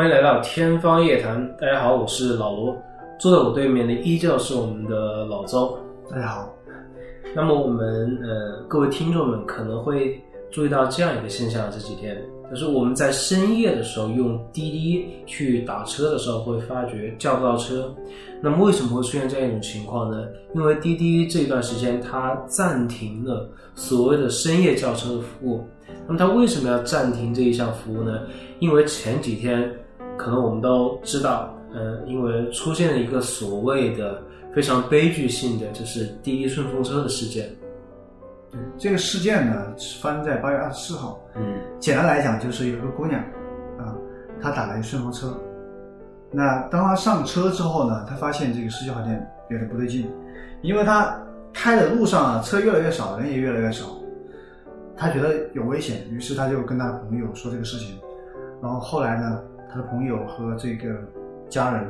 欢迎来到天方夜谭，大家好，我是老罗，坐在我对面的依旧是我们的老周。大家好。那么我们呃，各位听众们可能会注意到这样一个现象，这几天就是我们在深夜的时候用滴滴去打车的时候，会发觉叫不到车。那么为什么会出现这样一种情况呢？因为滴滴这段时间它暂停了所谓的深夜叫车的服务。那么它为什么要暂停这一项服务呢？因为前几天可能我们都知道，呃，因为出现了一个所谓的非常悲剧性的，就是滴滴顺风车的事件。对这个事件呢，是发生在八月二十四号。嗯，简单来讲，就是有一个姑娘，啊，她打了一顺风车。那当她上车之后呢，她发现这个司机好像有点不对劲，因为她开的路上啊，车越来越少，人也越来越少。她觉得有危险，于是她就跟她的朋友说这个事情。然后后来呢，她的朋友和这个家人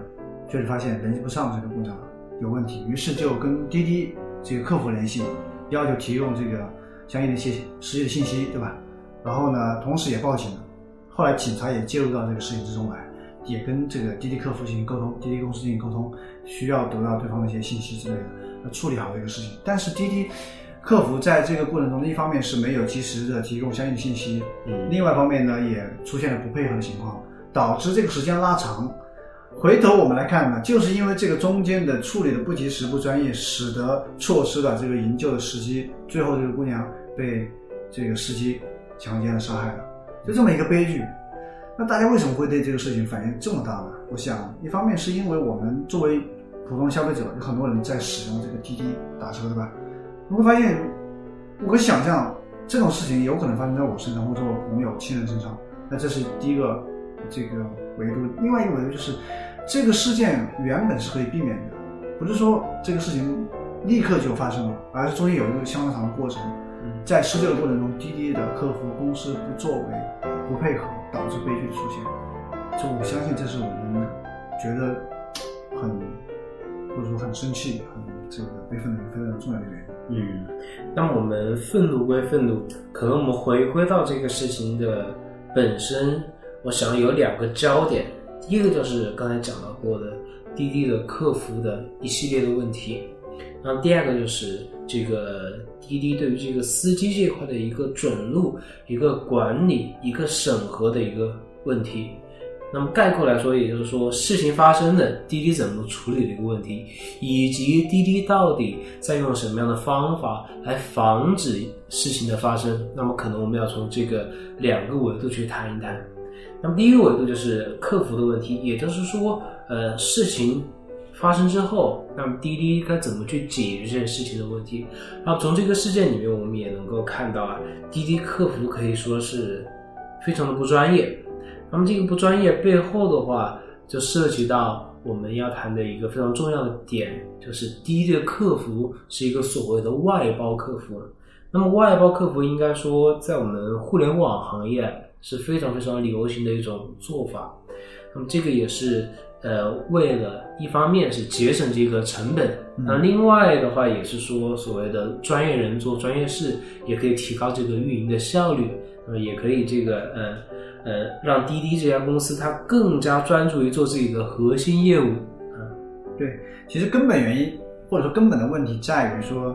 确实发现联系不上这个姑娘有问题，于是就跟滴滴这个客服联系，要求提供这个相应的一些实际的信息，对吧？然后呢，同时也报警了。后来警察也介入到这个事情之中来，也跟这个滴滴客服进行沟通，滴滴公司进行沟通，需要得到对方的一些信息之类的，来处理好这个事情。但是滴滴客服在这个过程中，一方面是没有及时的提供相应的信息，嗯另外一方面呢，也出现了不配合的情况，导致这个时间拉长。回头我们来看呢，就是因为这个中间的处理的不及时、不专业，使得错失了这个营救的时机，最后这个姑娘被这个司机强奸了、杀害了，就这么一个悲剧。那大家为什么会对这个事情反应这么大呢？我想，一方面是因为我们作为普通消费者，有很多人在使用这个滴滴打车，对吧？你会发现，我想象这种事情有可能发生在我身上，或者我朋友、亲人身上。那这是第一个这个维度。另外一个维度就是，这个事件原本是可以避免的，不是说这个事情立刻就发生了，而是中间有一个相当长的过程。在施救的过程中，滴滴的客服公司不作为、不配合，导致悲剧的出现。就我相信，这是我们觉得很或者说很生气、很这个悲愤的一个非常重要的原因。嗯，那么我们愤怒归愤怒，可能我们回归到这个事情的本身，我想有两个焦点。第一个就是刚才讲到过的滴滴的客服的一系列的问题，然后第二个就是这个滴滴对于这个司机这块的一个准入、一个管理、一个审核的一个问题。那么概括来说，也就是说，事情发生了，滴滴怎么处理的一个问题，以及滴滴到底在用什么样的方法来防止事情的发生。那么，可能我们要从这个两个维度去谈一谈。那么，第一个维度就是客服的问题，也就是说，呃，事情发生之后，那么滴滴该怎么去解决这件事情的问题？然后从这个事件里面，我们也能够看到啊，滴滴客服可以说是非常的不专业。那么这个不专业背后的话，就涉及到我们要谈的一个非常重要的点，就是滴滴的客服是一个所谓的外包客服。那么外包客服应该说，在我们互联网行业是非常非常流行的一种做法。那么这个也是呃，为了一方面是节省这个成本，那另外的话也是说，所谓的专业人做专业事，也可以提高这个运营的效率，那么也可以这个呃。呃，让滴滴这家公司它更加专注于做自己的核心业务。啊，对，其实根本原因或者说根本的问题在于说，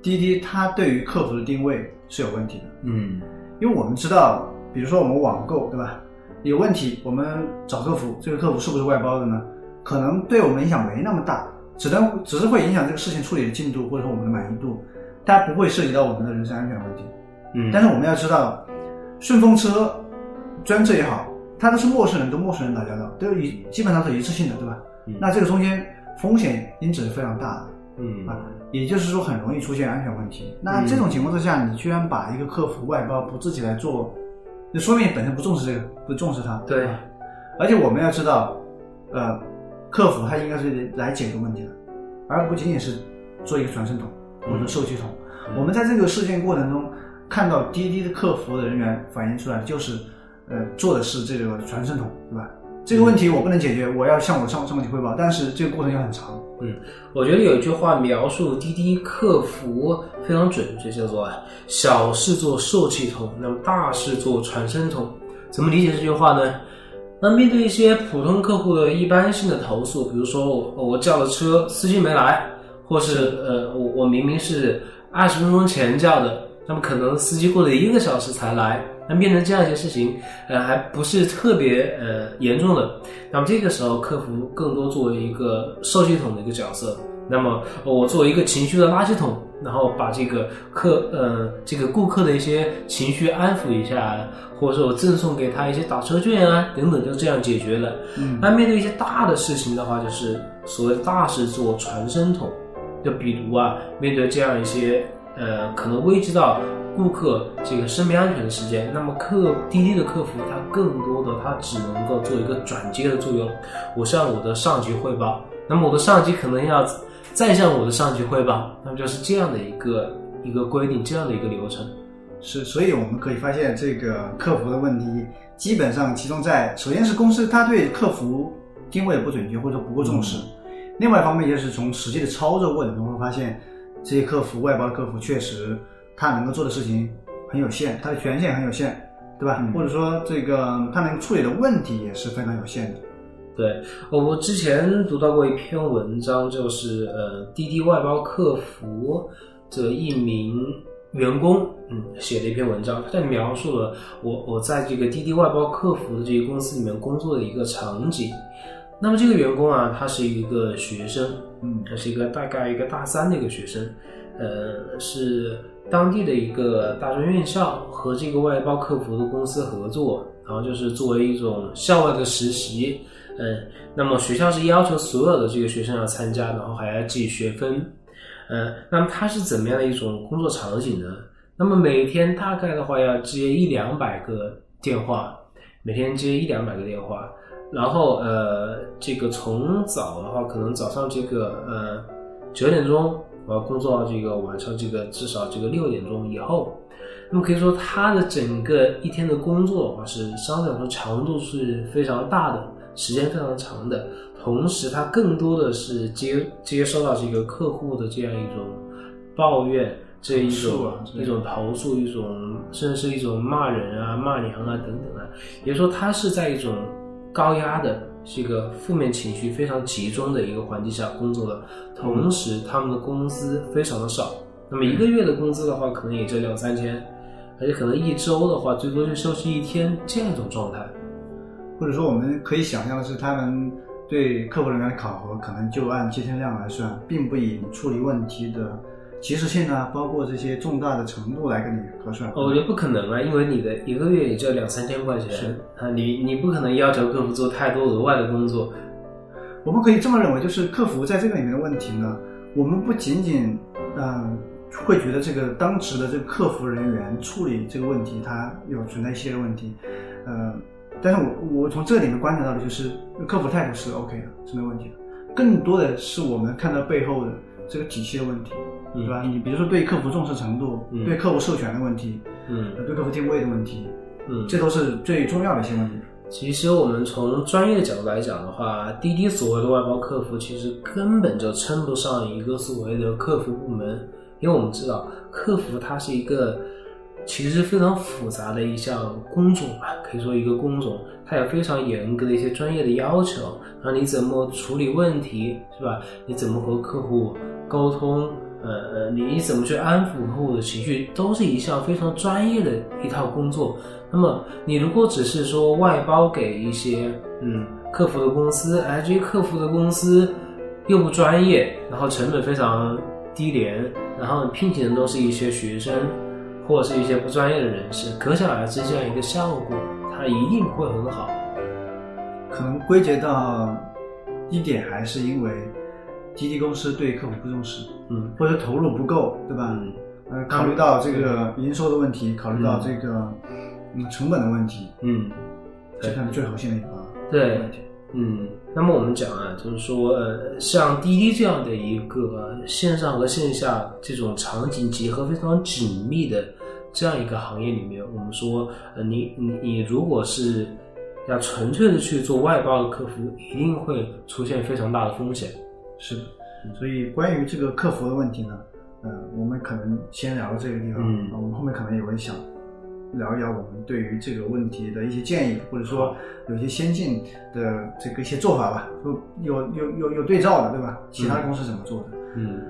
滴滴它对于客服的定位是有问题的。嗯，因为我们知道，比如说我们网购，对吧？有问题，我们找客服，这个客服是不是外包的呢？可能对我们影响没那么大，只能只是会影响这个事情处理的进度或者说我们的满意度，它不会涉及到我们的人身安全问题。嗯，但是我们要知道，顺风车。专车也好，它都是陌生人，跟陌生人打交道，都一基本上是一次性的，对吧？嗯、那这个中间风险因子是非常大的，嗯啊，也就是说很容易出现安全问题。那这种情况之下，你居然把一个客服外包，不自己来做，那说明你本身不重视这个，不重视它。对，而且我们要知道，呃，客服他应该是来解决问题的，而不仅仅是做一个传声筒或者受气筒。嗯、我们在这个事件过程中看到滴滴的客服的人员反映出来的就是。呃，做的是这个传声筒，对吧？这个问题我不能解决，我要向我上上级汇报，但是这个过程要很长。嗯，我觉得有一句话描述滴滴客服非常准确，叫做“小事做受气筒，那么大事做传声筒”。怎么理解这句话呢？那面对一些普通客户的一般性的投诉，比如说我我叫了车，司机没来，或是呃我我明明是二十分钟前叫的，那么可能司机过了一个小时才来，那面对这样一些事情，呃还不是特别呃严重的，那么这个时候客服更多作为一个受系统的一个角色。那么我作为一个情绪的垃圾桶，然后把这个客呃这个顾客的一些情绪安抚一下，或者说我赠送给他一些打车券啊等等，就这样解决了。嗯那面对一些大的事情的话，就是所谓的大事做传声筒，就比如啊，面对这样一些呃可能危及到顾客这个生命安全的时间，那么客滴滴的客服他更多的他只能够做一个转接的作用，我向我的上级汇报，那么我的上级可能要再向我的上级汇报，那么就是这样的一个一个规定，这样的一个流程。是，所以我们可以发现，这个客服的问题基本上集中在，首先是公司它对客服定位不准确或者说不够重视，另外一方面就是从实际的操作过程中会发现，这些客服外包客服确实他能够做的事情很有限，他的权限很有限，对吧？嗯或者说这个他能处理的问题也是非常有限的。对，我之前读到过一篇文章，就是呃，滴滴外包客服的一名员工，嗯，写的一篇文章，他在描述了我我在这个滴滴外包客服的这个公司里面工作的一个场景。那么这个员工啊，他是一个学生，嗯他是一个大概一个大三的一个学生，呃，是当地的一个大专院校和这个外包客服的公司合作，然后就是作为一种校外的实习，嗯，那么学校是要求所有的这个学生要参加，然后还要记学分，嗯，那么它是怎么样的一种工作场景呢？那么每天大概的话要接一两百个电话，每天接一两百个电话，然后呃，这个从早的话，可能早上这个呃九点钟我要工作到这个晚上这个至少这个六点钟以后，那么可以说他的整个一天的工作的话是相对来说强度是非常大的，时间非常长的，同时他更多的是接接收到这个客户的这样一种抱怨。这一种一种投诉，一种甚至是一种骂人啊、骂娘啊等等啊，也就是说，他是在一种高压的这个负面情绪非常集中的一个环境下工作的，同时他们的工资非常的少，那么一个月的工资的话，可能也就两三千，而且可能一周的话，最多就休息一天这样一种状态。或者说我们可以想象的是，他们对客服人员的考核可能就按接听量来算，并不以你处理问题的及时性啊，包括这些重大的程度来跟你核算。哦我觉得不可能啊，因为你的一个月也就两三千块钱是啊，你你不可能要求客服做太多额外的工作。我们可以这么认为，就是客服在这个里面的问题呢，我们不仅仅嗯、呃会觉得这个当时的这个客服人员处理这个问题，它有存在一些问题，呃，但是我我从这里面观察到的就是客服态度是 OK 的，是没问题的，更多的是我们看到背后的这个体系的问题，嗯对吧？你比如说对客服重视程度，嗯对客户授权的问题，嗯呃对客服定位的问题，嗯，这都是最重要的一些问题。其实我们从专业角度来讲的话，滴滴所谓的外包客服，其实根本就称不上一个所谓的客服部门，因为我们知道客服它是一个其实非常复杂的一项工种吧，可以说一个工种，它有非常严格的一些专业的要求，然后你怎么处理问题，是吧？你怎么和客户沟通？呃呃，你怎么去安抚客户的情绪，都是一项非常专业的一套工作。那么，你如果只是说外包给一些嗯客服的公司，哎，这些客服的公司又不专业，然后成本非常低廉，然后聘请的都是一些学生或者是一些不专业的人士，可想而知，这样一个效果，它一定不会很好。可能归结到一点，还是因为滴滴公司对客户不重视，嗯。或者投入不够，对吧？嗯呃，考虑到这个营收的问题，考虑到这个嗯成本的问题，嗯，这可能最核心的一个对。嗯，那么我们讲啊，就是说，呃，像滴滴这样的一个线上和线下这种场景结合非常紧密的这样一个行业里面，我们说，呃，你你你如果是要纯粹的去做外包的客服，一定会出现非常大的风险。是的，所以关于这个客服的问题呢，呃，我们可能先聊到这个地方，我们后面可能也会想聊一聊我们对于这个问题的一些建议，或者说有一些先进的这个一些做法吧，有有有有有对照的，对吧？其他公司怎么做的？嗯。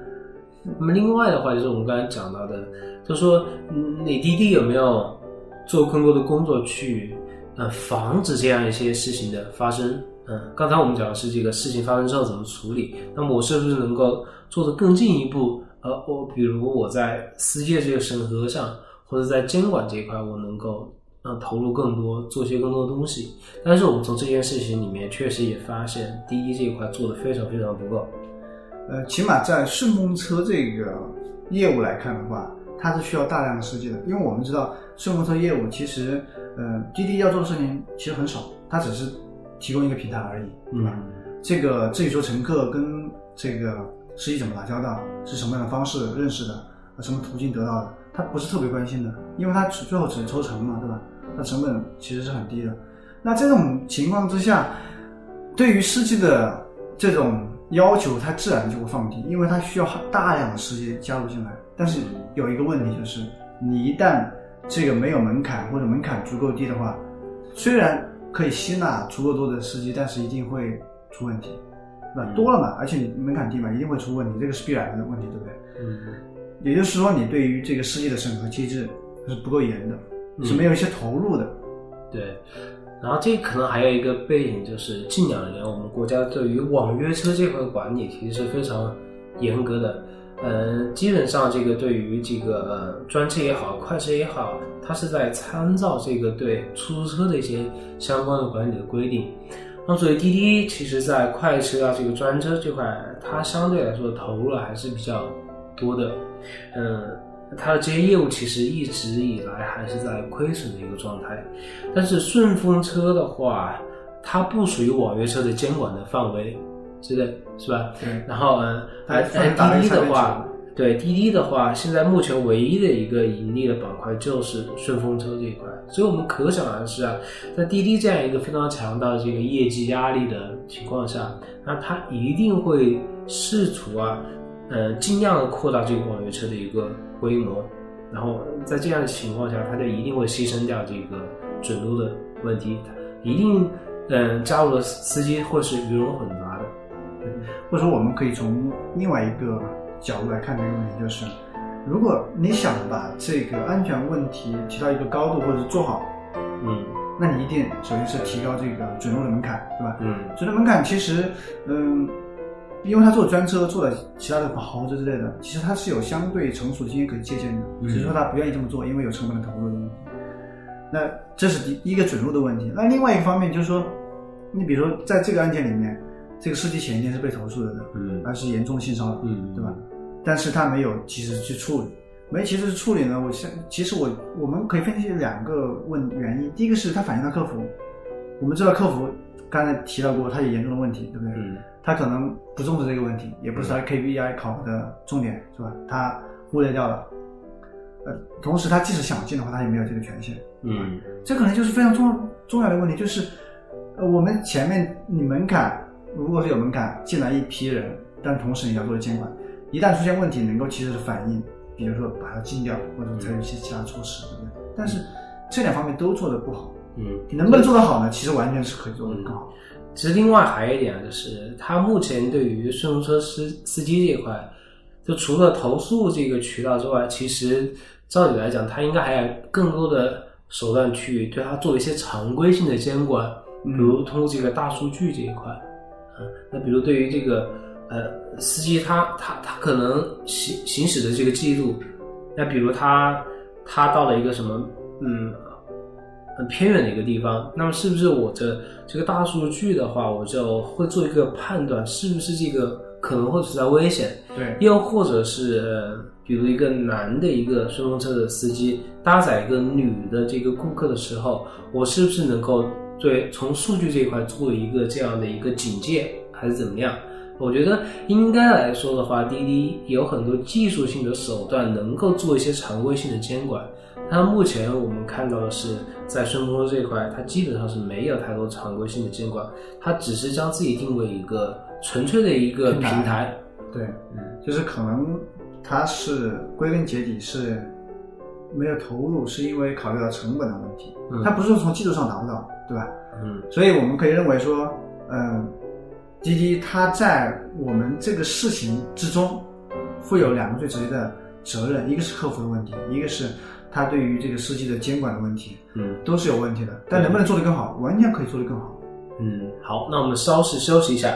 那么另外的话，就是我们刚才讲到的，他说，嗯，你滴滴有没有做更多的工作去呃防止这样一些事情的发生？嗯，刚才我们讲的是这个事情发生之后怎么处理，那么我是不是能够做得更进一步？呃，我比如我在司机的这个审核上，或者在监管这一块，我能够呃投入更多，做些更多的东西。但是我们从这件事情里面确实也发现，滴滴这一块做的非常非常不够。呃，起码在顺风车这个业务来看的话，它是需要大量的司机的，因为我们知道顺风车业务其实，呃，滴滴要做的事情其实很少，它只是提供一个平台而已，对吧？这个至于说乘客跟这个。司机怎么打交道，是什么样的方式认识的，什么途径得到的，他不是特别关心的，因为他最后只抽成嘛，对吧？那成本其实是很低的。那这种情况之下，对于司机的这种要求，他自然就会放低，因为他需要大量的司机加入进来。但是有一个问题就是，你一旦这个没有门槛或者门槛足够低的话，虽然可以吸纳足够多的司机，但是一定会出问题。那多了嘛，而且你门槛低嘛，一定会出问题，这个是必然的问题，对不对？嗯。也就是说，你对于这个司机的审核机制是不够严的，是没有一些投入的。对。然后这可能还有一个背景，就是近两年我们国家对于网约车这块管理其实是非常严格的。嗯，基本上这个对于这个专车也好，快车也好，它是在参照这个对出租车的一些相关的管理的规定。那所以滴滴其实，在快车啊这个专车这块，它相对来说投入还是比较多的。嗯，它的这些业务其实一直以来还是在亏损的一个状态。但是顺风车的话，它不属于网约车的监管的范围之类，是吧？对。然后嗯，而滴滴的话。对滴滴的话，现在目前唯一的一个盈利的板块就是顺风车这一块，所以我们可想而知啊，在滴滴这样一个非常强大的这个业绩压力的情况下，那它一定会试图啊，呃，尽量的扩大这个网约车的一个规模，然后在这样的情况下，它就一定会牺牲掉这个准入的问题，一定嗯加入了司机或是鱼龙混杂的，或者说我们可以从另外一个。角度来看这个问题，就是如果你想把这个安全问题提到一个高度，或者是做好，嗯，那你一定首先是提高这个准入的门槛，对吧？嗯，准入门槛其实，嗯，因为他做专车，做了其他的豪车之类的，其实他是有相对成熟的经验可以借鉴的，只是说他不愿意这么做，因为有成本的投入的问题。那这是第一个准入的问题。那另外一个方面就是说，你比如说在这个案件里面。这个司机前一天是被投诉的，嗯，而是严重性骚扰，嗯，对吧？但是他没有及时去处理，没及时处理呢？我现其实我我们可以分析两个问原因，第一个是他反映到客服，我们知道客服刚才提到过，他有严重的问题，对不对？嗯，他可能不重视这个问题，也不是他 KPI 考核的重点，是吧？他忽略掉了，呃，同时他即使想进的话，他也没有这个权限，嗯，这可能就是非常重重要的问题，就是呃，我们前面你门槛。如果是有门槛进来一批人，但同时你要做监管，一旦出现问题，能够及时的反应，比如说把它禁掉，或者采取一些其他措施，对不对？但是这两方面都做的不好，嗯，能不能做得好呢？其实完全是可以做得更好。其实另外还有一点就是，他目前对于顺风车司司机这一块，就除了投诉这个渠道之外，其实照理来讲，他应该还有更多的手段去对他做一些常规性的监管，比如通过这个大数据这一块。那比如对于这个呃司机，他他他可能行行驶的这个记录，那比如他他到了一个什么嗯很偏远的一个地方，那么是不是我的这个大数据的话，我就会做一个判断，是不是这个可能会存在危险？对，又或者是比如一个男的一个顺风车的司机搭载一个女的这个顾客的时候，我是不是能够？对，从数据这一块做一个这样的一个警戒，还是怎么样？我觉得应该来说的话，滴滴有很多技术性的手段能够做一些常规性的监管。但目前我们看到的是，在顺风车这一块，它基本上是没有太多常规性的监管，它只是将自己定位一个纯粹的一个平台。对，嗯，就是可能它是归根结底是没有投入，是因为考虑到成本的问题，嗯它不是说从技术上达不到，对吧？嗯所以我们可以认为说，嗯，滴滴它在我们这个事情之中负有两个最直接的责任，一个是客服的问题，一个是它对于这个司机的监管的问题，嗯都是有问题的。但能不能做得更好，完全可以做得更好。嗯，好，那我们稍事休息一下。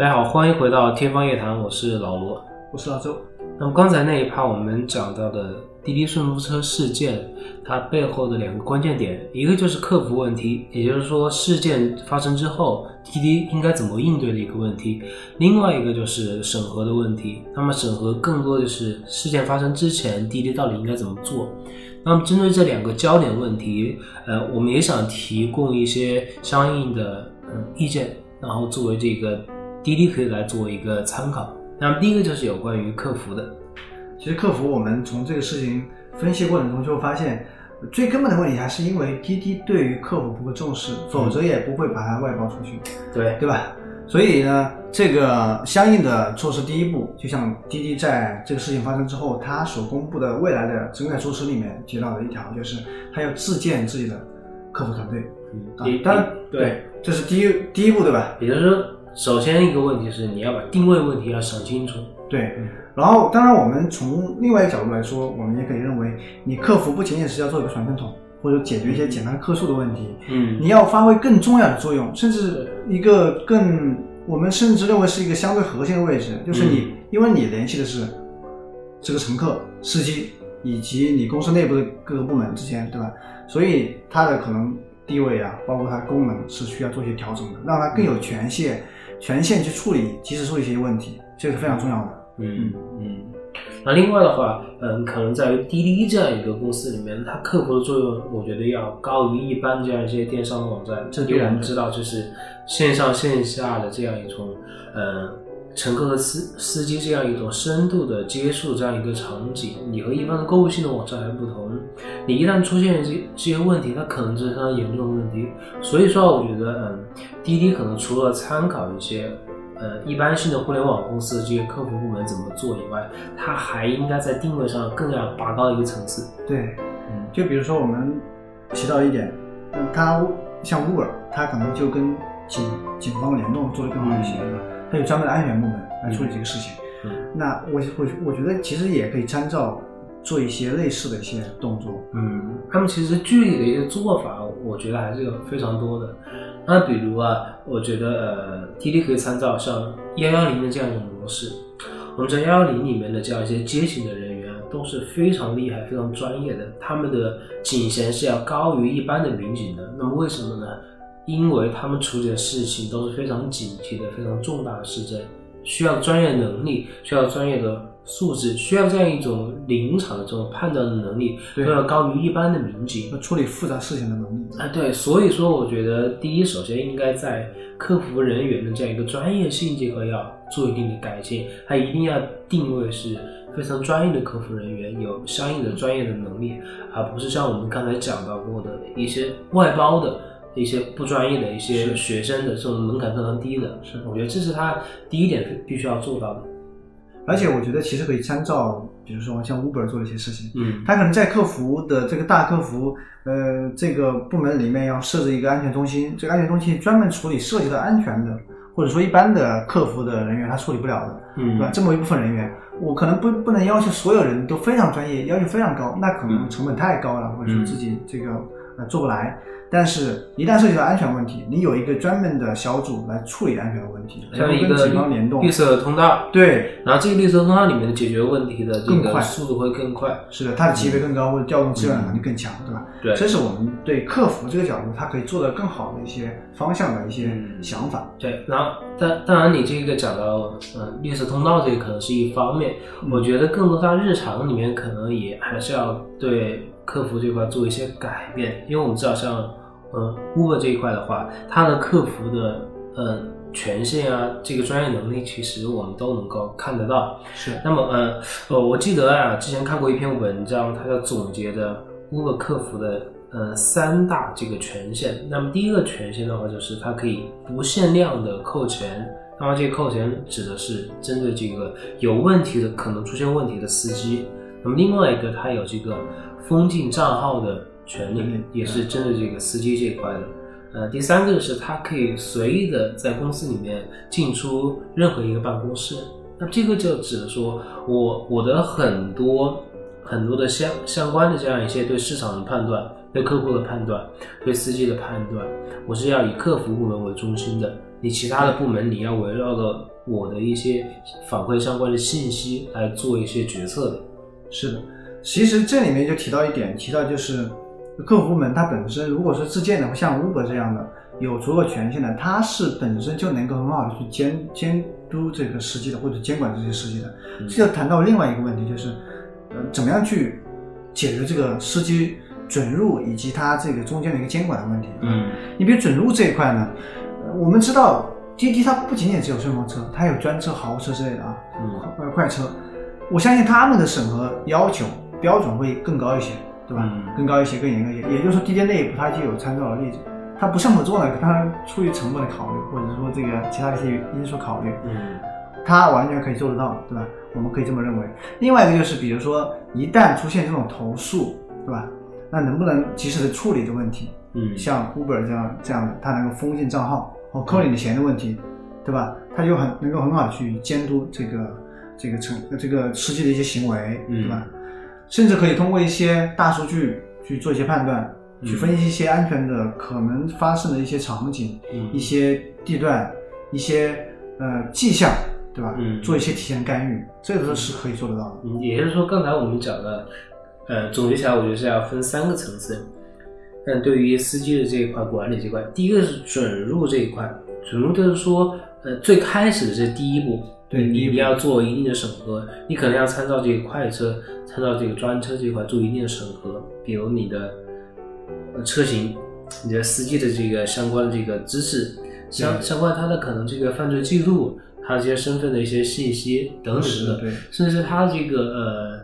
大家好，欢迎回到天方夜谭，我是老罗。我是老周，那么刚才那一趴我们讲到的滴滴顺风车事件，它背后的两个关键点，一个就是客服问题，也就是说事件发生之后，滴滴应该怎么应对的一个问题；另外一个就是审核的问题。那么审核更多的是事件发生之前，滴滴到底应该怎么做？那么针对这两个焦点问题，呃，我们也想提供一些相应的嗯意见，然后作为这个滴滴可以来做一个参考。那么第一个就是有关于客服的，其实客服我们从这个事情分析过程中就会发现，最根本的问题还是因为滴滴对于客服不够重视，否则也不会把它外包出去。对对吧？所以呢，这个相应的措施第一步，就像滴滴在这个事情发生之后，它所公布的未来的整改措施里面提到的一条，就是它要自建自己的客服团队。对，这是第一第一步，对吧？也就是说，首先一个问题是你要把定位问题要想清楚，对。然后，当然，我们从另外一个角度来说，我们也可以认为，你客服不仅仅是要做一个传声筒，或者解决一些简单客诉的问题，嗯。你要发挥更重要的作用，甚至一个更我们甚至认为是一个相对核心的位置，就是你，嗯。因为你联系的是这个乘客、司机以及你公司内部的各个部门之间，对吧？所以它的可能地位啊，包括它功能是需要做一些调整的，让它更有权限、权限去处理、及时处理一些问题，这个是非常重要的。嗯嗯。那另外的话，嗯，可能在于滴滴这样一个公司里面，它客服的作用，我觉得要高于一般这样一些电商的网站。这必然的因为我们知道，就是线上线下的这样一种，呃，乘客和司司机这样一种深度的接触这样一个场景，你和一般的购物性的网站还不同。你一旦出现这这些问题，它可能是非常严重的问题。所以说，我觉得，嗯，滴滴可能除了参考一些。呃，一般性的互联网公司的这些客服部门怎么做以外，它还应该在定位上更要拔高一个层次。对，嗯就比如说我们提到一点，嗯，它像 Uber，它可能就跟警警方联动做的更好一些，对吧？它有专门的安全部门来处理这个事情。嗯那我我我觉得其实也可以参照做一些类似的一些动作。嗯，他们其实具体的一些做法，我觉得还是有非常多的。那比如啊，我觉得呃，滴滴可以参照像幺幺零的这样一种模式。我们在幺幺零里面的这样一些接警的人员都是非常厉害、非常专业的，他们的警衔是要高于一般的民警的。那么为什么呢？因为他们处理的事情都是非常紧急的、非常重大的事件，需要专业能力，需要专业的素质，需要这样一种临场的这种判断的能力，都要高于一般的民警要。处理复杂事情的能力。啊，对，所以说我觉得第一，首先应该在客服人员的这样一个专业性这块要做一定的改进，他一定要定位是非常专业的客服人员，有相应的专业的能力，而不是像我们刚才讲到过的一些外包的。一些不专业的一些学生的这种门槛非常低的，是。我觉得这是他第一点必须要做到的。而且我觉得其实可以参照，比如说像 Uber 做的一些事情，嗯。他可能在客服的这个大客服，呃，这个部门里面要设置一个安全中心，这个安全中心专门处理涉及到安全的，或者说一般的客服的人员他处理不了的，嗯，对吧？这么一部分人员，我可能不不能要求所有人都非常专业，要求非常高，那可能成本太高了，或者说自己这个呃做不来。但是，一旦涉及到安全问题，你有一个专门的小组来处理安全的问题，然后跟像一个警方联动绿，色通道，对，然后这个绿色通道里面的解决问题的这更快个速度会更快。是的，它的级别更高，或者调动资源的能力更强，对吧？对这是我们对客服这个角度，它可以做得更好的一些方向的一些嗯想法。对，然后当当然你这个讲到呃绿色通道这个可能是一方面，嗯我觉得更多在日常里面可能也还是要对客服这块做一些改变，因为我们知道像呃 Uber 这一块的话，它的客服的呃权限啊，这个专业能力，其实我们都能够看得到。是那么，呃，呃，我记得啊，之前看过一篇文章，它叫总结的 Uber 客服的呃三大这个权限。那么第一个权限的话，就是它可以不限量的扣钱。那么这个扣钱指的是针对这个有问题的、可能出现问题的司机。那么另外一个，它有这个封禁账号的权利，也是针对这个司机这块的。呃，第三个是他可以随意的在公司里面进出任何一个办公室。那这个就指的说我我的很多很多的相相关的这样一些对市场的判断、对客户的判断、对司机的判断，我是要以客服部门为中心的。你其他的部门你要围绕着我的一些反馈相关的信息来做一些决策的。是的，其实这里面就提到一点，提到就是客服部门它本身如果是自建的，像 Uber 这样的有足够权限的，它是本身就能够很好的去监监督这个司机的，或者监管这些司机的。嗯这就谈到另外一个问题，就是呃怎么样去解决这个司机准入以及它这个中间的一个监管的问题。嗯你比如准入这一块呢，呃我们知道滴滴它不仅仅只有顺风车，它有专车、豪车之类的啊。嗯快快车，我相信他们的审核要求标准会更高一些，对吧？嗯更高一些，更严格一些。也就是说，滴滴内部它就有参照的例子，它不这么做呢，它出于成本的考虑，或者说这个其他的一些因素考虑，嗯它完全可以做得到，对吧？我们可以这么认为。另外一个就是，比如说一旦出现这种投诉，对吧？那能不能及时的处理的问题？嗯，像 Uber 这样这样的，它能够封禁账号或扣你的钱的问题，对吧？它就很能够很好的去监督这个这个成这个司机的一些行为，嗯对吧？甚至可以通过一些大数据去做一些判断，嗯去分析一些安全的可能发生的一些场景、嗯一些地段、一些呃迹象，对吧？嗯做一些提前干预，这个都是可以做得到的。嗯，也就是说，刚才我们讲的，呃，总结起来，我觉得是要分三个层次。但对于司机的这一块管理这块，第一个是准入这一块，准入就是说，呃，最开始的这第一步，你对第一步你要做一定的审核，你可能要参照这个快车，参照这个专车这一块做一定的审核，比如你的呃车型，你的司机的这个相关的这个知识，相相关他的可能这个犯罪记录，他这些身份的一些信息等等的，是对。甚至是他这个呃，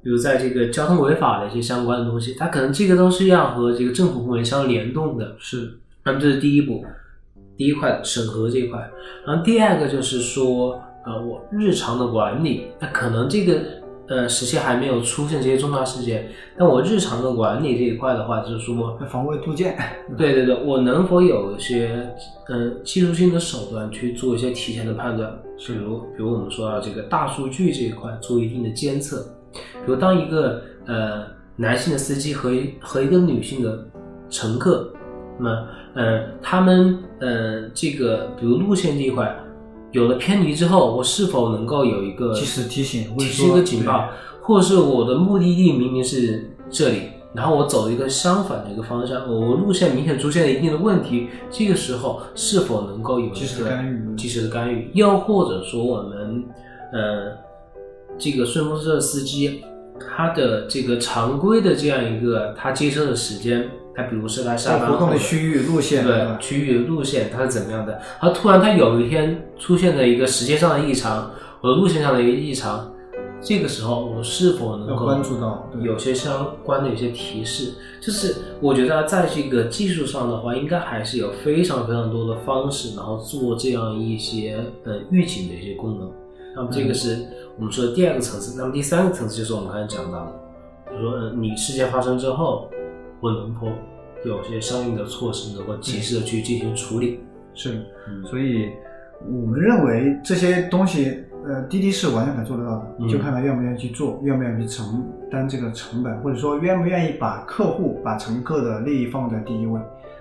比如在这个交通违法的一些相关的东西，他可能这个都是要和这个政府部门相联动的。是。那么这是第一步，第一块审核这一块。然后第二个就是说，呃，我日常的管理，那可能这个呃时期还没有出现这些重大事件，但我日常的管理这一块的话，就是说，防微杜渐，对对对，我能否有一些嗯、呃技术性的手段去做一些提前的判断？比如比如我们说到这个大数据这一块做一定的监测，比如当一个呃男性的司机和一和一个女性的乘客，那么呃他们呃这个比如路线这一块有了偏离之后，我是否能够有一个及时提醒提示一个警报，或者是我的目的地明明是这里，然后我走一个相反的一个方向，我路线明显出现了一定的问题，这个时候是否能够有一个及时的干预。及时的干预，又或者说我们呃这个顺风车的司机，他的这个常规的这样一个他接车的时间，他比如是他下在活动的区域路线，对？区域路线它是怎么样的？而突然它有一天出现了一个时间上的异常，或者路线上的一个异常，这个时候我是否能够关注到有些相关的一些提示？就是我觉得在这个技术上的话，应该还是有非常非常多的方式，然后做这样一些呃预警的一些功能。那么这个是我们说的第二个层次。那么第三个层次就是我们刚才讲到的，比如说呃你事件发生之后，我能否有些相应的措施能够及时的去进行处理？是所以我们认为这些东西，呃，滴滴是完全可以做得到的，嗯就看他愿不愿意去做，愿不愿意去承担这个成本，或者说愿不愿意把客户、把乘客的利益放在第一位，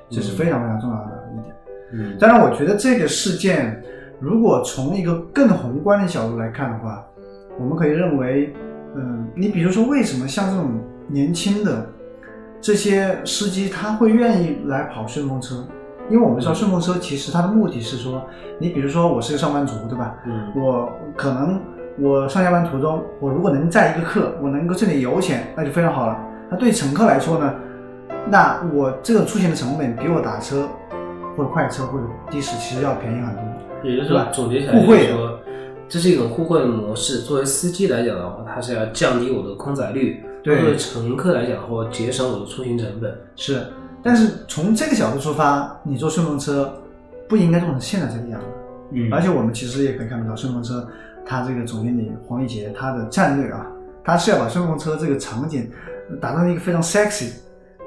这是非常非常重要的一点。嗯当然，我觉得这个事件如果从一个更宏观的角度来看的话，我们可以认为，嗯，你比如说，为什么像这种年轻的这些司机他会愿意来跑顺风车？因为我们知道顺风车其实它的目的是说，你比如说我是个上班族，对吧？嗯我可能我上下班途中，我如果能载一个客，我能够挣点油钱，那就非常好了。那对乘客来说呢，那我这个出行的成本比我打车或或者快车或者的士，其实要便宜很多。也就是对吧说，总结起来互惠的就是说，这是一种互惠的模式。作为司机来讲的话，它是要降低我的空载率；对作为乘客来讲的话，节省我的出行成本。是，但是从这个角度出发，你坐顺风车不应该做成现在这个样子。嗯而且我们其实也可以看得到，顺风车它这个总经理黄力杰他的战略啊，他是要把顺风车这个场景呃打造成一个非常 sexy，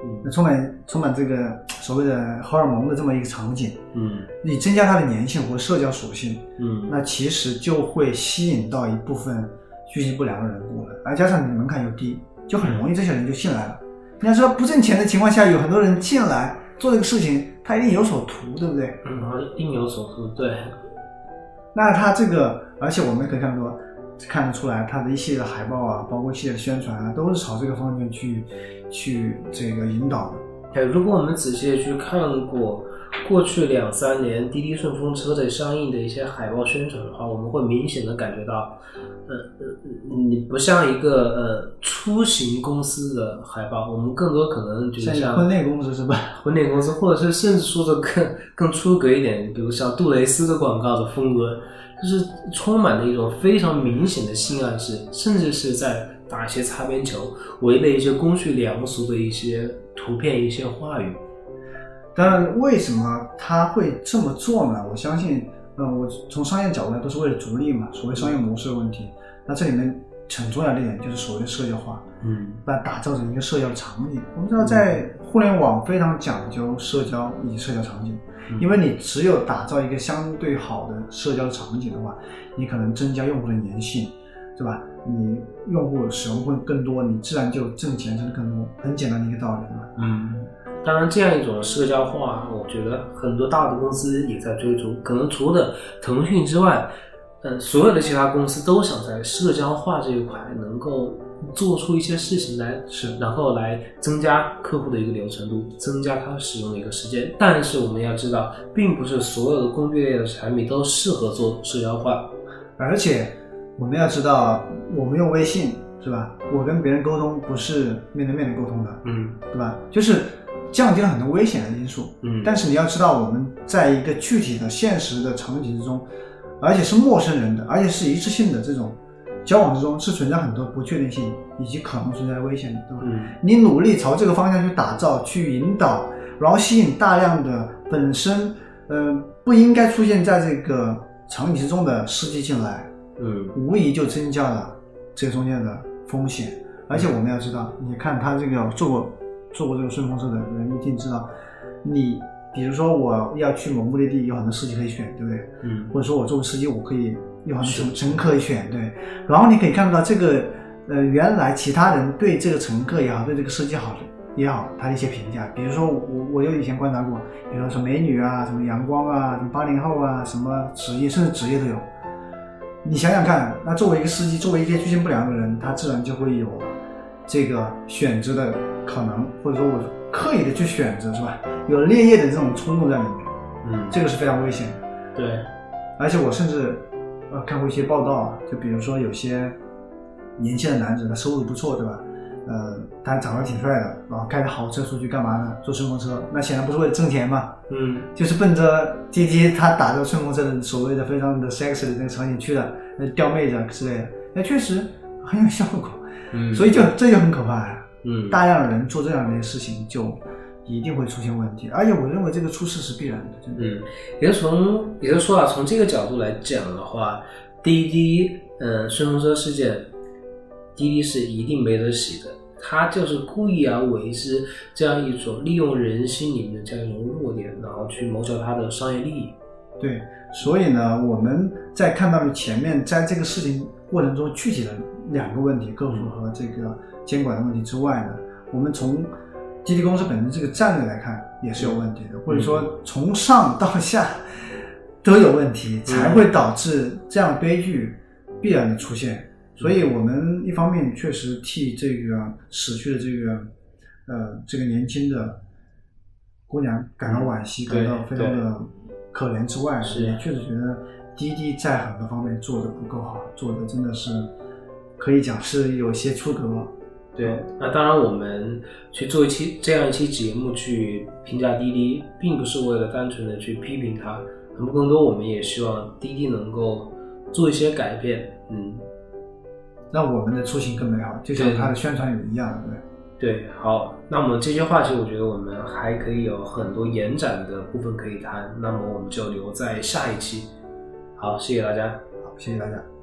嗯充满充满这个所谓的荷尔蒙的这么一个场景。嗯你增加它的粘性和社交属性，嗯那其实就会吸引到一部分居心不良的人过来，而加上你的门槛又低，就很容易这些人就进来了。你要说，不挣钱的情况下，有很多人进来做这个事情，他一定有所图，对不对？嗯，好像另有所图。对，那他这个，而且我们可以看到，看得出来，他的一系列的海报啊，包括一系列的宣传啊，都是朝这个方向去去这个引导的。对，如果我们仔细的去看过过去两三年滴滴顺风车的相应的一些海报宣传的话，我们会明显的感觉到，呃呃，你不像一个呃出行公司的海报，我们更多可能就是像像婚恋公司是吧？婚恋公司，或者是甚至说的更更出格一点，比如像杜蕾斯的广告的风格，就是充满了一种非常明显的性暗示，甚至是在打一些擦边球，违背一些公序良俗的一些图片、一些话语。当然，为什么他会这么做呢？我相信，嗯，我从商业角度来都是为了逐利嘛，所谓商业模式的问题。那这里面很重要的一点就是所谓的社交化，嗯把它打造成一个社交场景。我们知道，在互联网非常讲究社交以及社交场景，嗯因为你只有打造一个相对好的社交场景的话，你可能增加用户的粘性，对吧？你用户使用会更多，你自然就挣钱挣得更多，很简单的一个道理，对吧？嗯，当然，这样一种社交化，我觉得很多大的公司也在追逐。可能除了腾讯之外，呃，所有的其他公司都想在社交化这一块能够做出一些事情来，是然后来增加客户的一个流程度，增加他使用的一个时间。但是我们要知道，并不是所有的工具类的产品都适合做社交化。而且我们要知道，我们用微信是吧？我跟别人沟通不是面对面的沟通的，嗯对吧？就是降低了很多危险的因素。嗯，但是你要知道，我们在一个具体的现实的场景之中，而且是陌生人的，而且是一次性的这种交往之中，是存在很多不确定性以及可能存在的危险的，对吧？嗯你努力朝这个方向去打造、去引导，然后吸引大量的本身呃不应该出现在这个场景之中的司机进来，嗯无疑就增加了这中间的风险。而且我们要知道，你看他这个做过坐过这个顺风车的人一定知道，你比如说我要去某目的地，有很多司机可以选，对不对？嗯或者说我作为司机，我可以有很多乘乘客可以选，对。然后你可以看到这个，呃，原来其他人对这个乘客也好，对这个司机好也好，他的一些评价，比如说我我有以前观察过，比如说美女啊，什么阳光啊，什么八零后啊，什么职业，甚至职业都有。你想想看，那作为一个司机，作为一些居心不良的人，他自然就会有这个选择的可能，或者说我刻意的去选择，是吧？有烈焰的这种冲动在里面，嗯，这个是非常危险的。对，而且我甚至呃看过一些报道啊，就比如说有些年轻的男子，他收入不错，对吧？呃，他长得挺帅的，然后开着豪车出去干嘛呢？坐顺风车，那显然不是为了挣钱嘛，嗯就是奔着滴滴他打着顺风车的所谓的非常的 sexy 的那个场景去的，那，钓妹子啊之类的，那确实很有效果，嗯，所以就这就很可怕呀、嗯大量的人做这样的事情，就一定会出现问题，而且我认为这个出事是必然的，真的。嗯，也就从也就是说啊，从这个角度来讲的话，滴滴呃顺风车事件，滴滴是一定没得洗的。他就是故意啊为之这样一种利用人心里面这样一种弱点，然后去谋求他的商业利益。对，所以呢，我们在看到前面在这个事情过程中具体的两个问题，客服和这个监管的问题之外呢，我们从滴滴公司本身这个战略来看也是有问题的，或者说从上到下都有问题，才会导致这样悲剧必然的出现。所以我们一方面确实替这个死去的这个呃这个年轻的姑娘感到惋惜，感到非常的可怜之外，是也确实觉得滴滴在很多方面做的不够好，做的真的是可以讲是有些出格。对，那当然，我们去做一期这样一期节目去评价滴滴，并不是为了单纯的去批评它，那么更多我们也希望滴滴能够做一些改变，嗯，让我们的出行更美好，就像它的宣传语一样，对不对？对，好，那么这些话题，我觉得我们还可以有很多延展的部分可以谈，那么我们就留在下一期。好，谢谢大家。好，谢谢大家。